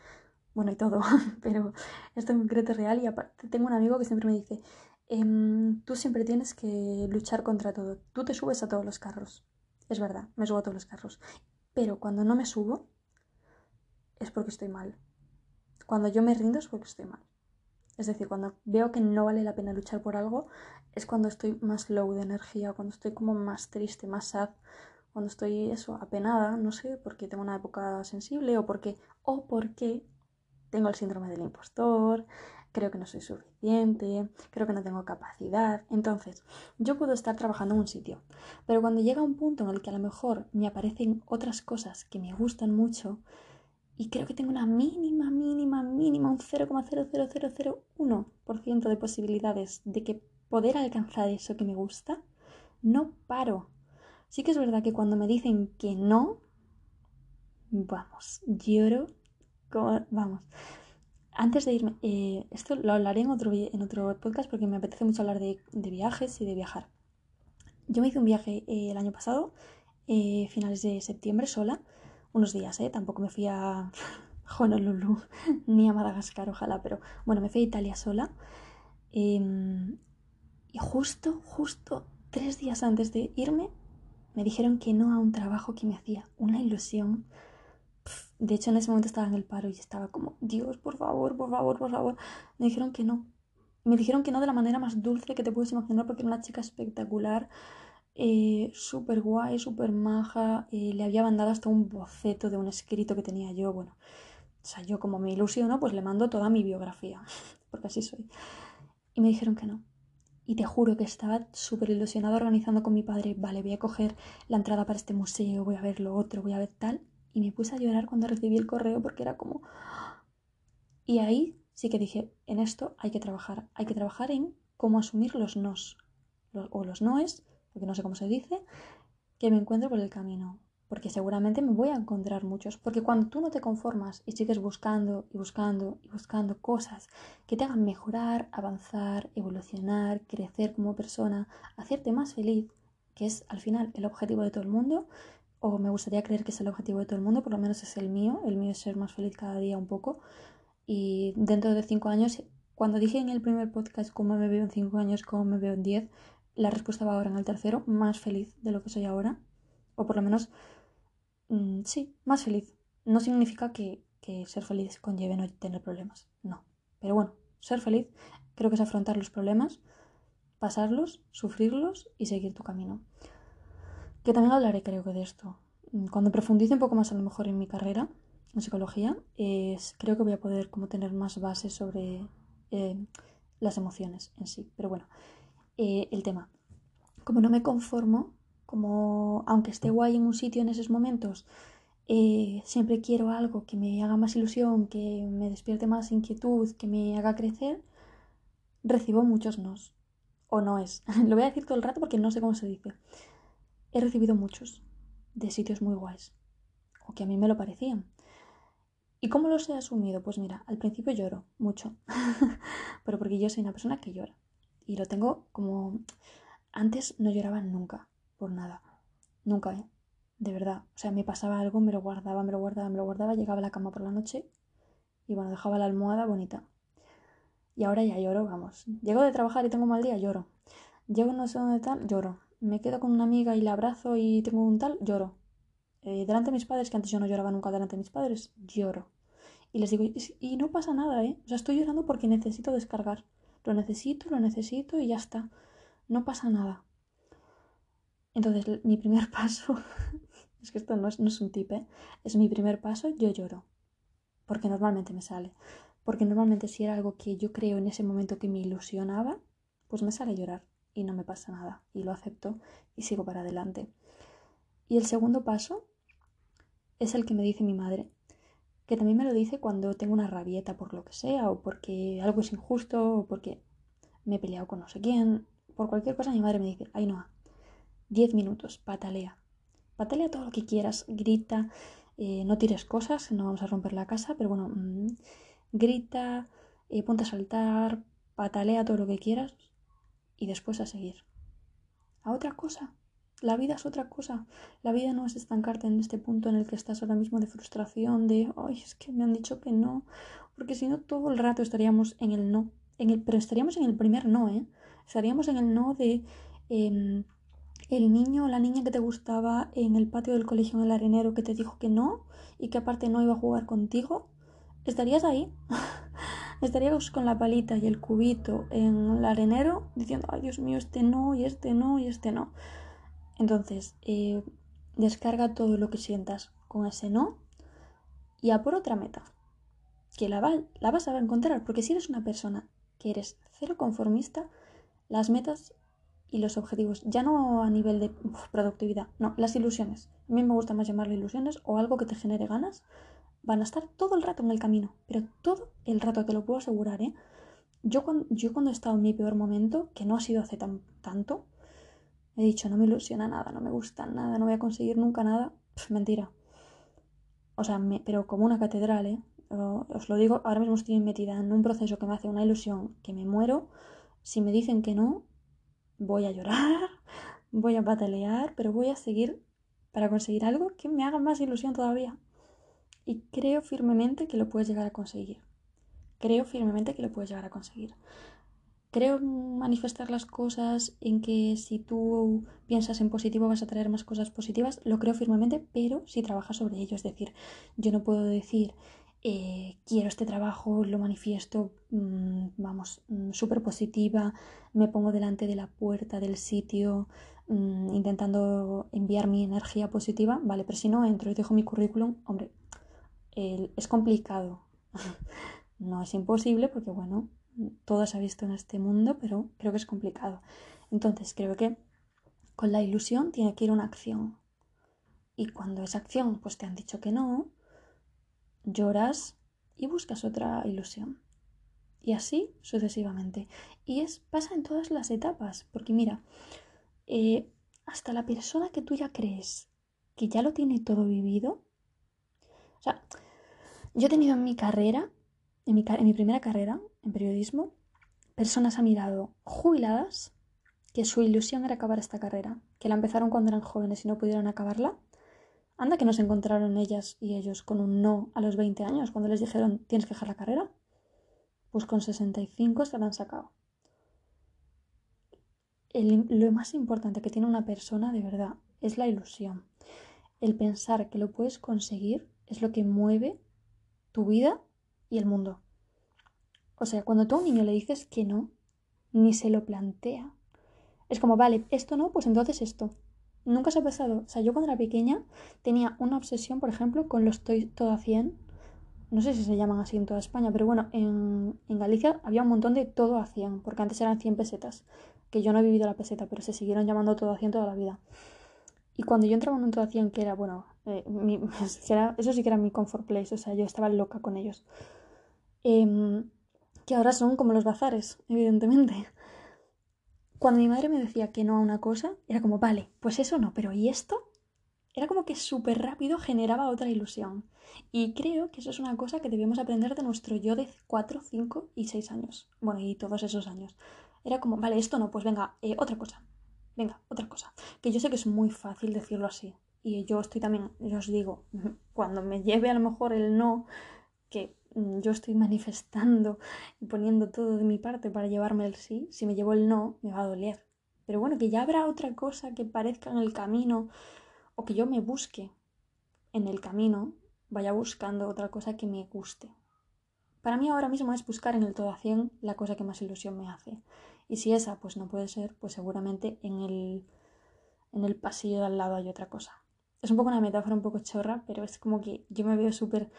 Bueno, y todo, pero esto en concreto es real y aparte tengo un amigo que siempre me dice, em, tú siempre tienes que luchar contra todo, tú te subes a todos los carros. Es verdad, me subo a todos los carros. Pero cuando no me subo, es porque estoy mal. Cuando yo me rindo es porque estoy mal. Es decir, cuando veo que no vale la pena luchar por algo, es cuando estoy más low de energía, cuando estoy como más triste, más sad, cuando estoy eso, apenada, no sé, porque tengo una época sensible o porque, o porque tengo el síndrome del impostor, creo que no soy suficiente, creo que no tengo capacidad. Entonces, yo puedo estar trabajando en un sitio, pero cuando llega un punto en el que a lo mejor me aparecen otras cosas que me gustan mucho, y creo que tengo una mínima, mínima, mínima, un 0,00001% de posibilidades de que poder alcanzar eso que me gusta, no paro. Sí que es verdad que cuando me dicen que no, vamos, lloro, vamos. Antes de irme, eh, esto lo hablaré en otro, en otro podcast porque me apetece mucho hablar de, viajes y de viajar. Yo me hice un viaje eh, el año pasado, eh, finales de septiembre, sola unos días, ¿eh? Tampoco me fui a Honolulu ni a Madagascar, ojalá, pero bueno, me fui a Italia sola. Em, y justo, justo tres días antes de irme, me dijeron que no a un trabajo que me hacía una ilusión. De hecho, en ese momento estaba en el paro y estaba como, Dios, por favor, por favor, por favor. Me dijeron que no. Me dijeron que no de la manera más dulce que te puedes imaginar porque era una chica espectacular eh, súper guay, súper maja, eh, le había mandado hasta un boceto de un escrito que tenía yo, bueno, o sea, yo como me ilusiono, pues le mando toda mi biografía, porque así soy. Y me dijeron que no. Y te juro que estaba súper ilusionada organizando con mi padre, vale, voy a coger la entrada para este museo, voy a ver lo otro, voy a ver tal. Y me puse a llorar cuando recibí el correo porque era como... Y ahí sí que dije, en esto hay que trabajar, hay que trabajar en cómo asumir los nos o los noes porque no sé cómo se dice, que me encuentro por el camino. Porque seguramente me voy a encontrar muchos. Porque cuando tú no te conformas y sigues buscando y buscando y buscando cosas que te hagan mejorar, avanzar, evolucionar, crecer como persona, hacerte más feliz, que es al final el objetivo de todo el mundo, o me gustaría creer que es el objetivo de todo el mundo, por lo menos es el mío, el mío es ser más feliz cada día un poco, y dentro de cinco años, cuando dije en el primer podcast cómo me veo en cinco años, cómo me veo en diez, la respuesta va ahora en el tercero, más feliz de lo que soy ahora. O por lo menos, mm, sí, más feliz. No significa que, que ser feliz conlleve no tener problemas, no. Pero bueno, ser feliz creo que es afrontar los problemas, pasarlos, sufrirlos y seguir tu camino. Que también hablaré creo que de esto. Mm, cuando profundice un poco más a lo mejor en mi carrera, en psicología, es, creo que voy a poder como tener más bases sobre eh, las emociones en sí. Pero bueno, eh, el tema. Como no me conformo, como aunque esté guay en un sitio en esos momentos, eh, siempre quiero algo que me haga más ilusión, que me despierte más inquietud, que me haga crecer, recibo muchos nos. O no es. Lo voy a decir todo el rato porque no sé cómo se dice. He recibido muchos de sitios muy guays. O que a mí me lo parecían. ¿Y cómo los he asumido? Pues mira, al principio lloro mucho. Pero porque yo soy una persona que llora. Y lo tengo como... Antes no lloraba nunca, por nada. Nunca, ¿eh? De verdad. O sea, me pasaba algo, me lo guardaba, me lo guardaba, me lo guardaba, llegaba a la cama por la noche y bueno, dejaba la almohada bonita. Y ahora ya lloro, vamos. Llego de trabajar y tengo mal día, lloro. Llego no sé dónde tal, lloro. Me quedo con una amiga y la abrazo y tengo un tal, lloro. Eh, delante de mis padres, que antes yo no lloraba nunca delante de mis padres, lloro. Y les digo, y no pasa nada, ¿eh? O sea, estoy llorando porque necesito descargar. Lo necesito, lo necesito y ya está. No pasa nada. Entonces, mi primer paso, es que esto no es, no es un tip, ¿eh? es mi primer paso, yo lloro. Porque normalmente me sale. Porque normalmente si era algo que yo creo en ese momento que me ilusionaba, pues me sale llorar y no me pasa nada. Y lo acepto y sigo para adelante. Y el segundo paso es el que me dice mi madre que también me lo dice cuando tengo una rabieta por lo que sea, o porque algo es injusto, o porque me he peleado con no sé quién, por cualquier cosa, mi madre me dice, ay no, 10 minutos, patalea. Patalea todo lo que quieras, grita, eh, no tires cosas, no vamos a romper la casa, pero bueno, mm, grita, eh, ponte a saltar, patalea todo lo que quieras y después a seguir. A otra cosa, la vida es otra cosa. La vida no es estancarte en este punto en el que estás ahora mismo de frustración, de, ay, es que me han dicho que no. Porque si no, todo el rato estaríamos en el no. En el, pero estaríamos en el primer no, ¿eh? Estaríamos en el no de em, el niño o la niña que te gustaba en el patio del colegio en el arenero que te dijo que no y que aparte no iba a jugar contigo. Estarías ahí. estaríamos con la palita y el cubito en el arenero diciendo, ay Dios mío, este no, y este no, y este no. Entonces, eh, descarga todo lo que sientas con ese no y a por otra meta, que la, la vas a encontrar, porque si eres una persona que eres cero conformista, las metas y los objetivos, ya no a nivel de productividad, no, las ilusiones. A mí me gusta más llamarlo ilusiones o algo que te genere ganas, van a estar todo el rato en el camino, pero todo el rato, te lo puedo asegurar, ¿eh? Yo cuando, yo cuando he estado en mi peor momento, que no ha sido hace tan, tanto, He dicho, no me ilusiona nada, no me gusta nada, no voy a conseguir nunca nada. mentira. O sea, pero como una catedral, ¿eh? Os lo digo, ahora mismo estoy metida en un proceso que me hace una ilusión que me muero. Si me dicen que no, voy a llorar, voy a patalear, pero voy a seguir para conseguir algo que me haga más ilusión todavía. Y creo firmemente que lo puedes llegar a conseguir. Creo firmemente que lo puedes llegar a conseguir. Creo manifestar las cosas en que si tú piensas en positivo vas a traer más cosas positivas, lo creo firmemente, pero si trabajas sobre ello. Es decir, yo no puedo decir eh, quiero este trabajo, lo manifiesto, mm, vamos, mm, súper positiva, me pongo delante de la puerta del sitio mm, intentando enviar mi energía positiva, vale, pero si no entro y dejo mi currículum, hombre, es complicado. no es imposible porque, bueno, todo se ha visto en este mundo, pero creo que es complicado. Entonces, creo que con la ilusión tiene que ir una acción. Y cuando esa acción pues te han dicho que no, lloras y buscas otra ilusión. Y así sucesivamente. Y es pasa en todas las etapas, porque mira, eh, hasta la persona que tú ya crees que ya lo tiene todo vivido, o sea, yo he tenido en mi carrera, en mi, primera carrera, en periodismo, personas a mi lado jubiladas que su ilusión era acabar esta carrera, que la empezaron cuando eran jóvenes y no pudieron acabarla, Anda que no se encontraron ellas y ellos con un no a los 20 años cuando les dijeron tienes que dejar la carrera. Pues con 65 se la han sacado. lo más importante que tiene una persona de verdad es la ilusión. El pensar que lo puedes conseguir es lo que mueve tu vida y el mundo. O sea, cuando tú a un niño le dices que no, ni se lo plantea. Es como, vale, esto no, pues entonces esto. Nunca se ha pasado. O sea, yo cuando era pequeña tenía una obsesión, por ejemplo, con los Toy Todo a 100. No sé si se llaman así en toda España, pero bueno, en, en Galicia había un montón de todo a 100, porque antes eran 100 pesetas. Que yo no he vivido la peseta, pero se siguieron llamando todo a 100 toda la vida. Y cuando yo entraba en un todo a 100, que era, bueno, eh, eso sí que era mi comfort place, o sea, yo estaba loca con ellos. Em, que ahora son como los bazares, evidentemente. Cuando mi madre me decía que no a una cosa, era como, vale, pues eso no, pero ¿y esto? Era como que súper rápido generaba otra ilusión. Y creo que eso es una cosa que debemos aprender de nuestro yo de 4, 5 y 6 años. Bueno, y todos esos años. Era como, vale, esto no, pues venga, eh, otra cosa. Venga, otra cosa. Que yo sé que es muy fácil decirlo así. Y yo estoy también, yo os digo, cuando me lleve a lo mejor el no, que Mm, yo estoy manifestando y poniendo todo de mi parte para llevarme el sí, si me llevo el no, me va a doler. Pero bueno, que ya habrá otra cosa que parezca en el camino o que yo me busque en el camino, vaya buscando otra cosa que me guste. Para mí ahora mismo es buscar en el todo a 100 la cosa que más ilusión me hace. Y si esa pues no puede ser, pues seguramente en el, en el pasillo de al lado hay otra cosa. Es un poco una metáfora un poco chorra, pero es como que yo me veo súper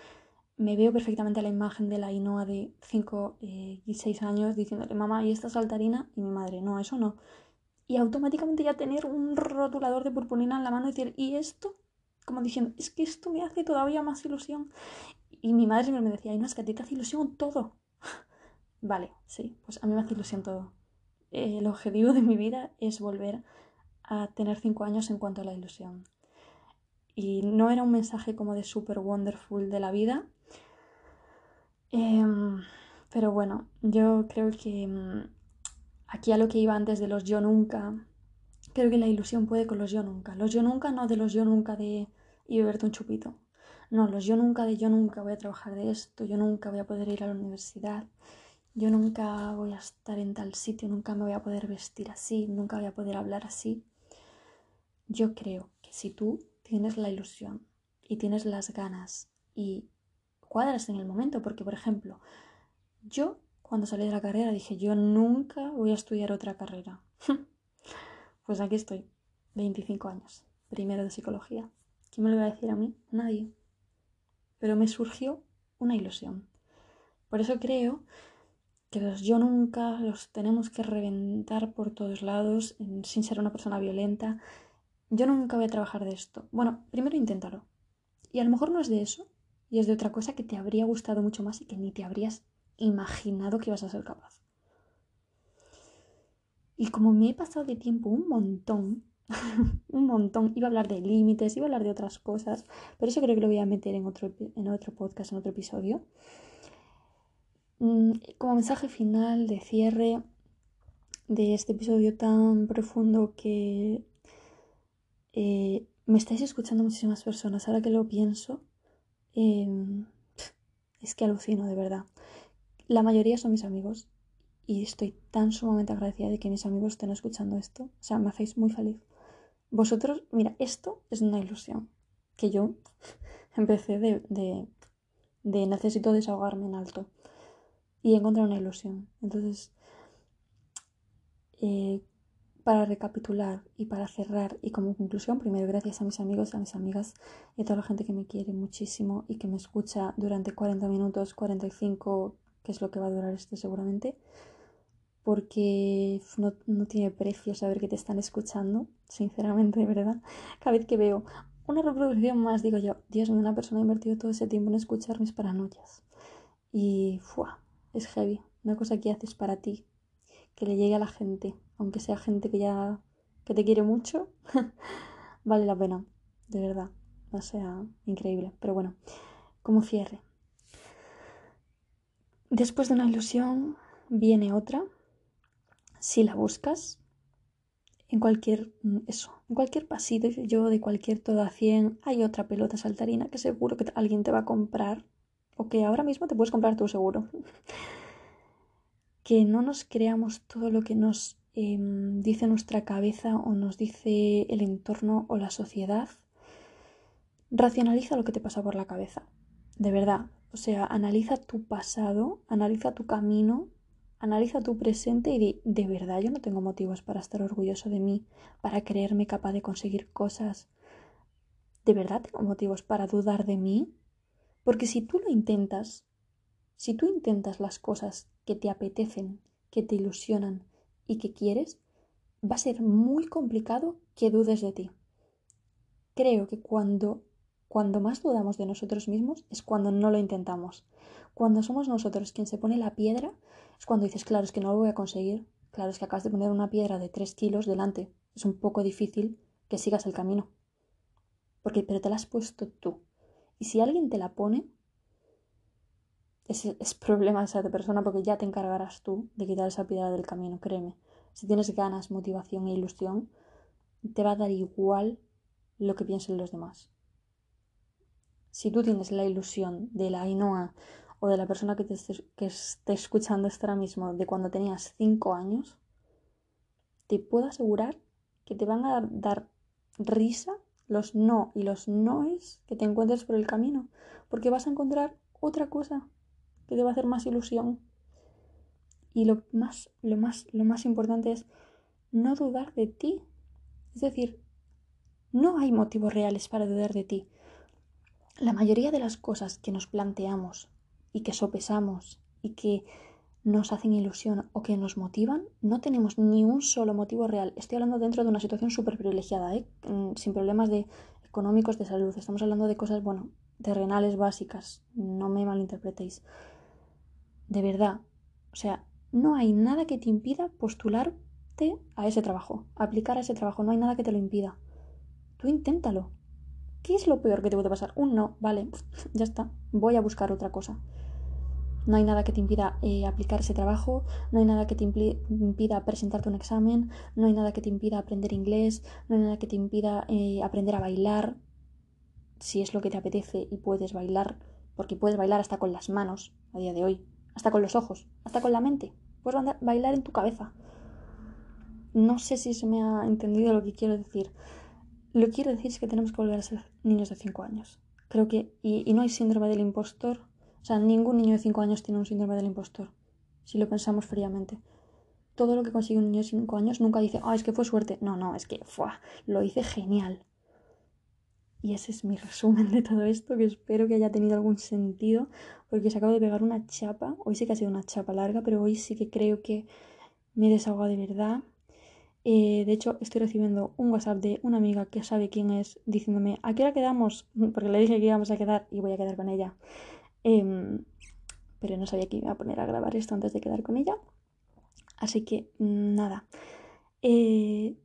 me veo perfectamente la imagen de la Inoa de 5 eh, y 6 años diciéndole, mamá, ¿y esta saltarina? Y mi madre, no, eso no. Y automáticamente ya tener un rotulador de purpurina en la mano y decir, ¿y esto? Como diciendo, es que esto me hace todavía más ilusión. Y mi madre siempre me decía, no, es que a ti te hace ilusión todo. vale, sí, pues a mí me hace ilusión todo. El objetivo de mi vida es volver a tener 5 años en cuanto a la ilusión. Y no era un mensaje como de super wonderful de la vida, Em, pero bueno, yo creo que mm, aquí a lo que iba antes de los yo nunca, creo que la ilusión puede con los yo nunca. Los yo nunca no de los yo nunca de y beberte un chupito. No, los yo nunca de yo nunca voy a trabajar de esto, yo nunca voy a poder ir a la universidad, yo nunca voy a estar en tal sitio, nunca me voy a poder vestir así, nunca voy a poder hablar así. Yo creo que si tú tienes la ilusión y tienes las ganas y cuadras en el momento, porque por ejemplo, yo cuando salí de la carrera dije, yo nunca voy a estudiar otra carrera. pues aquí estoy, 25 años, primero de psicología. ¿Quién me lo iba a decir a mí? Nadie. Pero me surgió una ilusión. Por eso creo que los yo nunca los tenemos que reventar por todos lados sin ser una persona violenta. Yo nunca voy a trabajar de esto. Bueno, primero inténtalo. Y a lo mejor no es de eso, y es de otra cosa que te habría gustado mucho más y que ni te habrías imaginado que ibas a ser capaz. Y como me he pasado de tiempo un montón, un montón, iba a hablar de límites, iba a hablar de otras cosas, pero eso creo que lo voy a meter en otro, en otro podcast, en otro episodio. Mm, como mensaje final de cierre de este episodio tan profundo que eh, me estáis escuchando muchísimas personas, ahora que lo pienso, Em, es que alucino, de verdad. La mayoría son mis amigos y estoy tan sumamente agradecida de que mis amigos estén escuchando esto. O sea, me hacéis muy feliz. Vosotros, mira, esto es una ilusión que yo empecé de, de, de necesito desahogarme en alto y encontrar una ilusión. Entonces, eh, para recapitular y para cerrar y como conclusión, primero gracias a mis amigos, a mis amigas y a toda la gente que me quiere muchísimo y que me escucha durante 40 minutos, 45, que es lo que va a durar esto seguramente, porque no, no tiene precio saber que te están escuchando, sinceramente, de verdad. Cada vez que veo una reproducción más, digo yo, Dios mío, una persona ha invertido todo ese tiempo en escuchar mis paranoias. Y, ¡fua! Es heavy. Una cosa que haces para ti, que le llegue a la gente, aunque sea gente que ya que te quiere mucho, vale la pena, de verdad. O sea, increíble. Pero bueno, como cierre. Después de una ilusión viene otra, si la buscas, en cualquier mm, eso, en cualquier yo de cualquier todo a 100 hay otra pelota saltarina que seguro que alguien te va a comprar o que ahora mismo te puedes comprar tú seguro. que no nos creamos todo lo que nos em, dice nuestra cabeza o nos dice el entorno o la sociedad. Racionaliza lo que te pasa por la cabeza. De verdad. O sea, analiza tu pasado, analiza tu camino, Analiza tu presente y di, de verdad yo no tengo motivos para estar orgulloso de mí, para creerme capaz de conseguir cosas. ¿De verdad tengo motivos para dudar de mí? Porque si tú lo intentas, si tú intentas las cosas que te apetecen, que te ilusionan y que quieres, va a ser muy complicado que dudes de ti. Creo que cuando, cuando más dudamos de nosotros mismos es cuando no lo intentamos. Cuando somos nosotros quien se pone la piedra, es cuando dices, claro, es que no lo voy a conseguir. Claro, es que acabas de poner una piedra de 3 kilos delante. Es un poco difícil que sigas el camino. Porque, pero te la has puesto tú. Y si alguien te la pone, es, es problema de esa persona porque ya te encargarás tú de quitar esa piedra del camino, créeme. Si tienes ganas, motivación e ilusión, te va a dar igual lo que piensen los demás. Si tú tienes la ilusión de la Ainhoa o de la persona que, te esté, escuchando esto ahora mismo de cuando tenías 5 años, te puedo asegurar que te van a dar, risa los no y los noes que te encuentres por el camino, porque vas a encontrar otra cosa que te va a hacer más ilusión. Y lo más, lo más, lo más importante es no dudar de ti. Es decir, no hay motivos reales para dudar de ti. La mayoría de las cosas que nos planteamos y que sopesamos y que nos hacen ilusión o que nos motivan, no tenemos ni un solo motivo real. Estoy hablando dentro de una situación súper privilegiada, ¿eh? Mm, sin problemas de económicos de salud. Estamos hablando de cosas, bueno, terrenales básicas. No me malinterpretéis. De verdad. O sea, no hay nada que te impida postularte a ese trabajo, aplicar a ese trabajo. No hay nada que te lo impida. Tú inténtalo. ¿Qué es lo peor que te puede pasar? Un no, vale, ya está. Voy a buscar otra cosa. No hay nada que te impida eh, aplicar ese trabajo, no hay nada que te impida presentarte un examen, no hay nada que te impida aprender inglés, no hay nada que te impida eh, aprender a bailar, si es lo que te apetece y puedes bailar, porque puedes bailar hasta con las manos a día de hoy, hasta con los ojos, hasta con la mente, puedes bailar en tu cabeza. No sé si se me ha entendido lo que quiero decir. Lo que quiero decir es que tenemos que volver a ser niños de 5 años. Creo que, y no hay síndrome del impostor o sea, ningún niño de 5 años tiene un síndrome del impostor, si lo pensamos fríamente. Todo lo que consigue un niño de 5 años nunca dice, ah, es que fue suerte. No, no, es que fue, lo hice genial. Y ese es mi resumen de todo esto, que espero que haya tenido algún sentido, porque se acabo de pegar una chapa. Hoy sí que ha sido una chapa larga, pero hoy sí que creo que me he desahogado de verdad. Eh, de hecho, estoy recibiendo un WhatsApp de una amiga que sabe quién es, diciéndome, ¿a qué hora quedamos? Porque le dije que íbamos a quedar y voy a quedar con ella. Em, pero no sabía que iba a poner a grabar esto antes de quedar con ella. Así que mm, nada. Eh,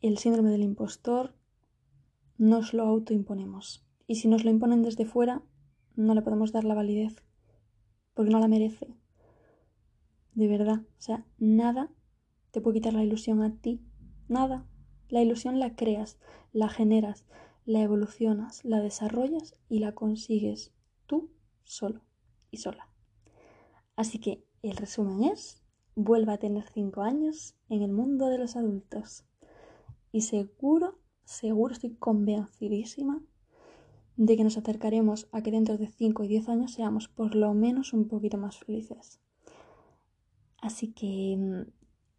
el síndrome del impostor nos lo autoimponemos. Y si nos lo imponen desde fuera, no le podemos dar la validez. Porque no la merece. De verdad. O sea, nada te puede quitar la ilusión a ti. Nada. La ilusión la creas, la generas, la evolucionas, la desarrollas y la consigues tú solo y sola. Así que el resumen es, vuelva a tener 5 años en el mundo de los adultos. Y seguro, seguro estoy convencidísima de que nos acercaremos a que dentro de 5 y 10 años seamos por lo menos un poquito más felices. Así que mm,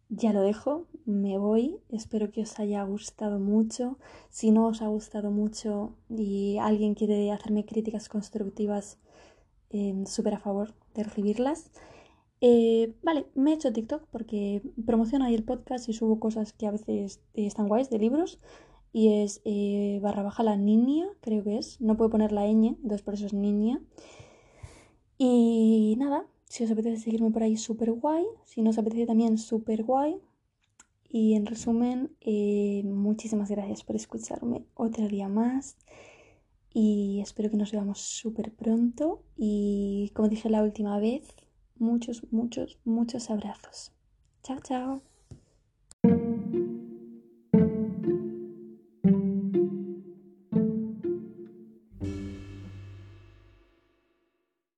ya lo dejo, me voy, espero que os haya gustado mucho. Si no os ha gustado mucho y alguien quiere hacerme críticas constructivas, eh, súper a favor de recibirlas. Eh, vale, me he hecho TikTok porque promociono ahí el podcast y subo cosas que a veces están guays de libros. Y es eh, barra baja la niña, creo que es. No puedo poner la ñ, entonces por eso es niña. Y nada, si os apetece seguirme por ahí, súper guay. Si no os apetece también, súper guay. Y en resumen, eh, muchísimas gracias por escucharme otro día más. Y espero que nos veamos súper pronto. Y como dije la última vez, muchos, muchos, muchos abrazos. Chao, chao.